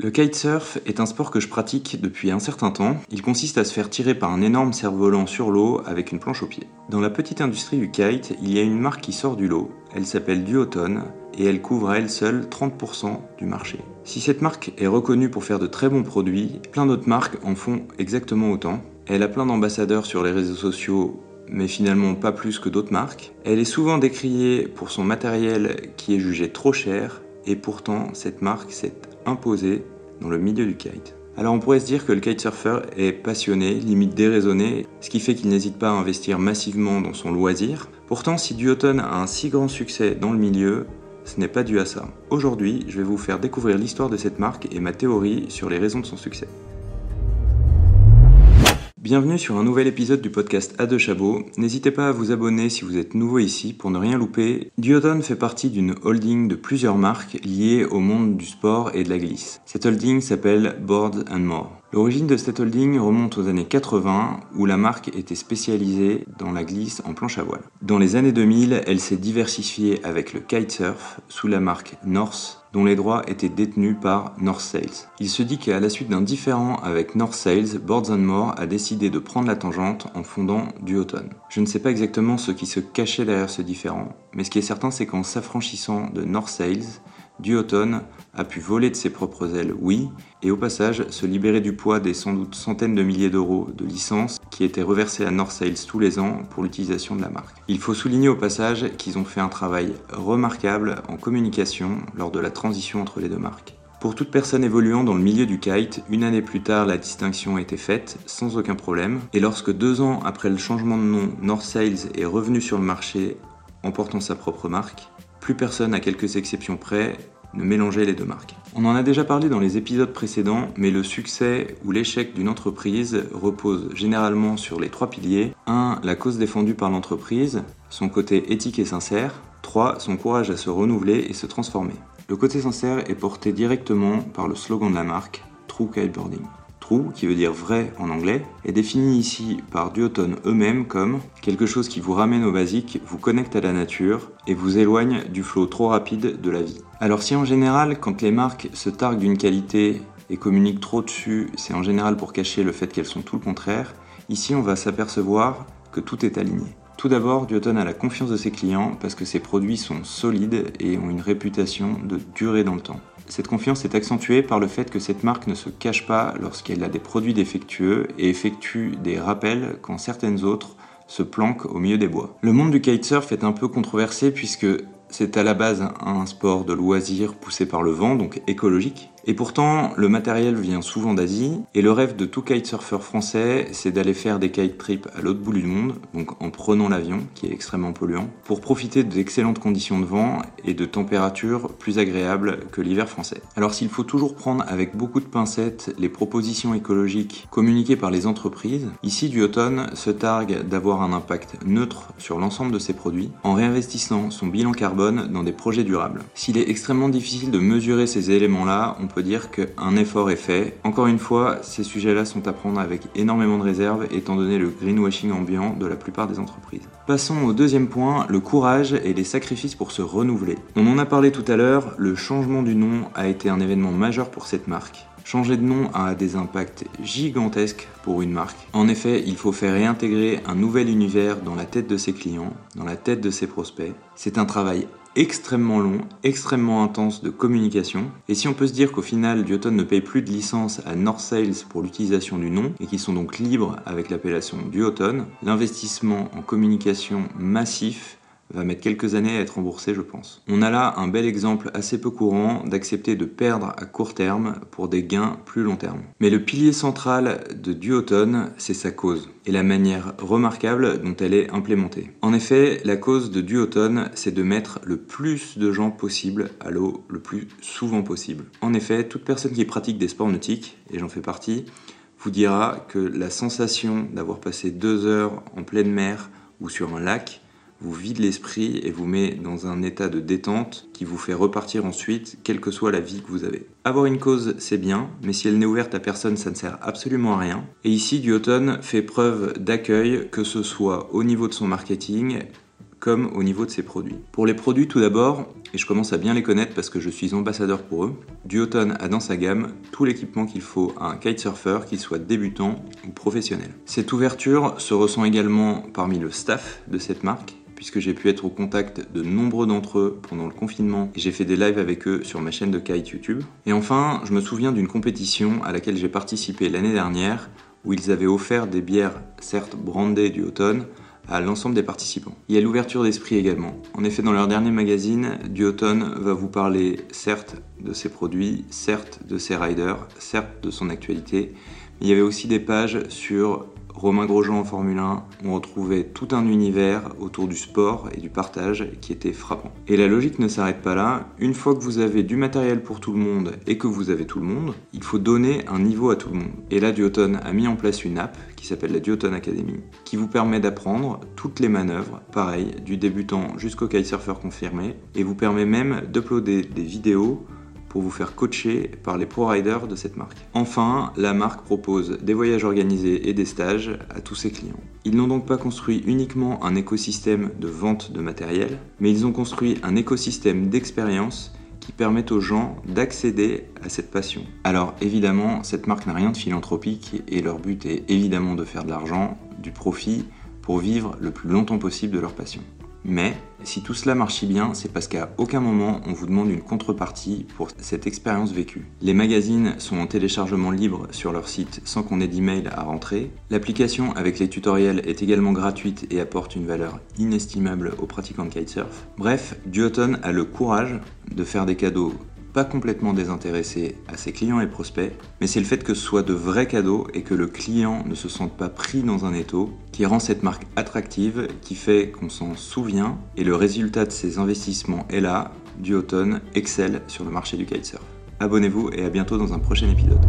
Le kitesurf est un sport que je pratique depuis un certain temps. Il consiste à se faire tirer par un énorme cerf-volant sur l'eau avec une planche au pied. Dans la petite industrie du kite, il y a une marque qui sort du lot. Elle s'appelle Duotone et elle couvre à elle seule 30% du marché. Si cette marque est reconnue pour faire de très bons produits, plein d'autres marques en font exactement autant. Elle a plein d'ambassadeurs sur les réseaux sociaux mais finalement pas plus que d'autres marques. Elle est souvent décriée pour son matériel qui est jugé trop cher et pourtant cette marque s'est imposée dans le milieu du kite. Alors on pourrait se dire que le kitesurfer est passionné, limite déraisonné, ce qui fait qu'il n'hésite pas à investir massivement dans son loisir. Pourtant, si Duotone a un si grand succès dans le milieu, ce n'est pas dû à ça. Aujourd'hui, je vais vous faire découvrir l'histoire de cette marque et ma théorie sur les raisons de son succès. Bienvenue sur un nouvel épisode du podcast A de Chabot. N'hésitez pas à vous abonner si vous êtes nouveau ici pour ne rien louper. Duotone fait partie d'une holding de plusieurs marques liées au monde du sport et de la glisse. Cette holding s'appelle Board and More. L'origine de cette holding remonte aux années 80 où la marque était spécialisée dans la glisse en planche à voile. Dans les années 2000, elle s'est diversifiée avec le kitesurf sous la marque North dont les droits étaient détenus par North Sales. Il se dit qu'à la suite d'un différend avec North Sales, Boards and More a décidé de prendre la tangente en fondant Duotone. Je ne sais pas exactement ce qui se cachait derrière ce différend, mais ce qui est certain c'est qu'en s'affranchissant de North Sales, Duotone a pu voler de ses propres ailes, oui, et au passage se libérer du poids des sans doute centaines de milliers d'euros de licences qui étaient reversés à North Sales tous les ans pour l'utilisation de la marque. Il faut souligner au passage qu'ils ont fait un travail remarquable en communication lors de la transition entre les deux marques. Pour toute personne évoluant dans le milieu du kite, une année plus tard, la distinction a été faite sans aucun problème. Et lorsque deux ans après le changement de nom, North Sales est revenu sur le marché en portant sa propre marque, plus personne, à quelques exceptions près, ne mélangeait les deux marques. On en a déjà parlé dans les épisodes précédents, mais le succès ou l'échec d'une entreprise repose généralement sur les trois piliers. 1. La cause défendue par l'entreprise, son côté éthique et sincère. 3. Son courage à se renouveler et se transformer. Le côté sincère est porté directement par le slogan de la marque, True Kiteboarding qui veut dire vrai en anglais, est défini ici par Duotone eux-mêmes comme quelque chose qui vous ramène au basique, vous connecte à la nature et vous éloigne du flot trop rapide de la vie. Alors si en général, quand les marques se targuent d'une qualité et communiquent trop dessus, c'est en général pour cacher le fait qu'elles sont tout le contraire, ici on va s'apercevoir que tout est aligné. Tout d'abord, Duotone a la confiance de ses clients parce que ses produits sont solides et ont une réputation de durer dans le temps. Cette confiance est accentuée par le fait que cette marque ne se cache pas lorsqu'elle a des produits défectueux et effectue des rappels quand certaines autres se planquent au milieu des bois. Le monde du kitesurf est un peu controversé puisque c'est à la base un sport de loisir poussé par le vent, donc écologique. Et pourtant, le matériel vient souvent d'Asie, et le rêve de tout kitesurfer français, c'est d'aller faire des kite trips à l'autre bout du monde, donc en prenant l'avion, qui est extrêmement polluant, pour profiter d'excellentes conditions de vent et de températures plus agréables que l'hiver français. Alors s'il faut toujours prendre avec beaucoup de pincettes les propositions écologiques communiquées par les entreprises, ici Duotone se targue d'avoir un impact neutre sur l'ensemble de ses produits en réinvestissant son bilan carbone dans des projets durables. S'il est extrêmement difficile de mesurer ces éléments-là, on peut dire qu'un effort est fait. Encore une fois, ces sujets-là sont à prendre avec énormément de réserve étant donné le greenwashing ambiant de la plupart des entreprises. Passons au deuxième point, le courage et les sacrifices pour se renouveler. On en a parlé tout à l'heure, le changement du nom a été un événement majeur pour cette marque. Changer de nom a des impacts gigantesques pour une marque. En effet, il faut faire réintégrer un nouvel univers dans la tête de ses clients, dans la tête de ses prospects. C'est un travail extrêmement long, extrêmement intense de communication. Et si on peut se dire qu'au final, Duotone ne paye plus de licence à North Sales pour l'utilisation du nom et qu'ils sont donc libres avec l'appellation Duotone, l'investissement en communication massif va mettre quelques années à être remboursé, je pense. On a là un bel exemple assez peu courant d'accepter de perdre à court terme pour des gains plus long terme. Mais le pilier central de Duotone, c'est sa cause et la manière remarquable dont elle est implémentée. En effet, la cause de Duotone, c'est de mettre le plus de gens possible à l'eau le plus souvent possible. En effet, toute personne qui pratique des sports nautiques, et j'en fais partie, vous dira que la sensation d'avoir passé deux heures en pleine mer ou sur un lac vous vide l'esprit et vous met dans un état de détente qui vous fait repartir ensuite, quelle que soit la vie que vous avez. Avoir une cause, c'est bien, mais si elle n'est ouverte à personne, ça ne sert absolument à rien. Et ici, Duotone fait preuve d'accueil, que ce soit au niveau de son marketing, comme au niveau de ses produits. Pour les produits tout d'abord, et je commence à bien les connaître parce que je suis ambassadeur pour eux, Duotone a dans sa gamme tout l'équipement qu'il faut à un kitesurfer, qu'il soit débutant ou professionnel. Cette ouverture se ressent également parmi le staff de cette marque, puisque j'ai pu être au contact de nombreux d'entre eux pendant le confinement et j'ai fait des lives avec eux sur ma chaîne de kite YouTube. Et enfin, je me souviens d'une compétition à laquelle j'ai participé l'année dernière où ils avaient offert des bières, certes brandées du automne, à l'ensemble des participants. Il y a l'ouverture d'esprit également. En effet, dans leur dernier magazine, Duotone va vous parler certes de ses produits, certes de ses riders, certes de son actualité, mais il y avait aussi des pages sur Romain Grosjean en Formule 1, on retrouvait tout un univers autour du sport et du partage qui était frappant. Et la logique ne s'arrête pas là. Une fois que vous avez du matériel pour tout le monde et que vous avez tout le monde, il faut donner un niveau à tout le monde. Et là, Duotone a mis en place une app qui s'appelle la Duotone Academy, qui vous permet d'apprendre toutes les manœuvres, pareil, du débutant jusqu'au kitesurfer confirmé, et vous permet même d'uploader des vidéos pour vous faire coacher par les pro riders de cette marque. Enfin, la marque propose des voyages organisés et des stages à tous ses clients. Ils n'ont donc pas construit uniquement un écosystème de vente de matériel, mais ils ont construit un écosystème d'expérience qui permet aux gens d'accéder à cette passion. Alors évidemment, cette marque n'a rien de philanthropique et leur but est évidemment de faire de l'argent, du profit, pour vivre le plus longtemps possible de leur passion. Mais si tout cela marche bien, c'est parce qu'à aucun moment on vous demande une contrepartie pour cette expérience vécue. Les magazines sont en téléchargement libre sur leur site sans qu'on ait d'email à rentrer. L'application avec les tutoriels est également gratuite et apporte une valeur inestimable aux pratiquants de kitesurf. Bref, Duotone a le courage de faire des cadeaux complètement désintéressé à ses clients et prospects, mais c'est le fait que ce soit de vrais cadeaux et que le client ne se sente pas pris dans un étau qui rend cette marque attractive, qui fait qu'on s'en souvient, et le résultat de ces investissements est là, du automne, excelle sur le marché du kitesurf. Abonnez-vous et à bientôt dans un prochain épisode.